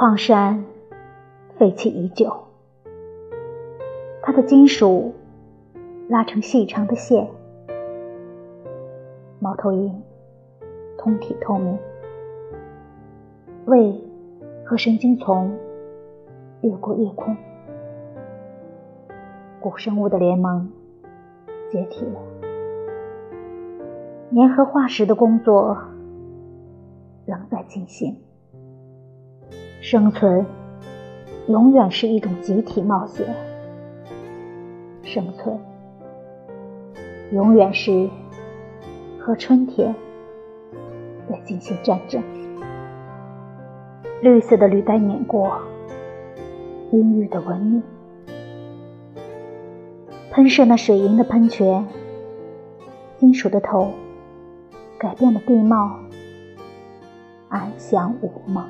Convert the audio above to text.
矿山废弃已久，它的金属拉成细长的线，猫头鹰通体透明，胃和神经丛越过夜空，古生物的联盟解体了，粘合化石的工作仍在进行。生存永远是一种集体冒险，生存永远是和春天在进行战争。绿色的履带碾过阴郁的纹路，喷射那水银的喷泉，金属的头改变了地貌，安详无梦。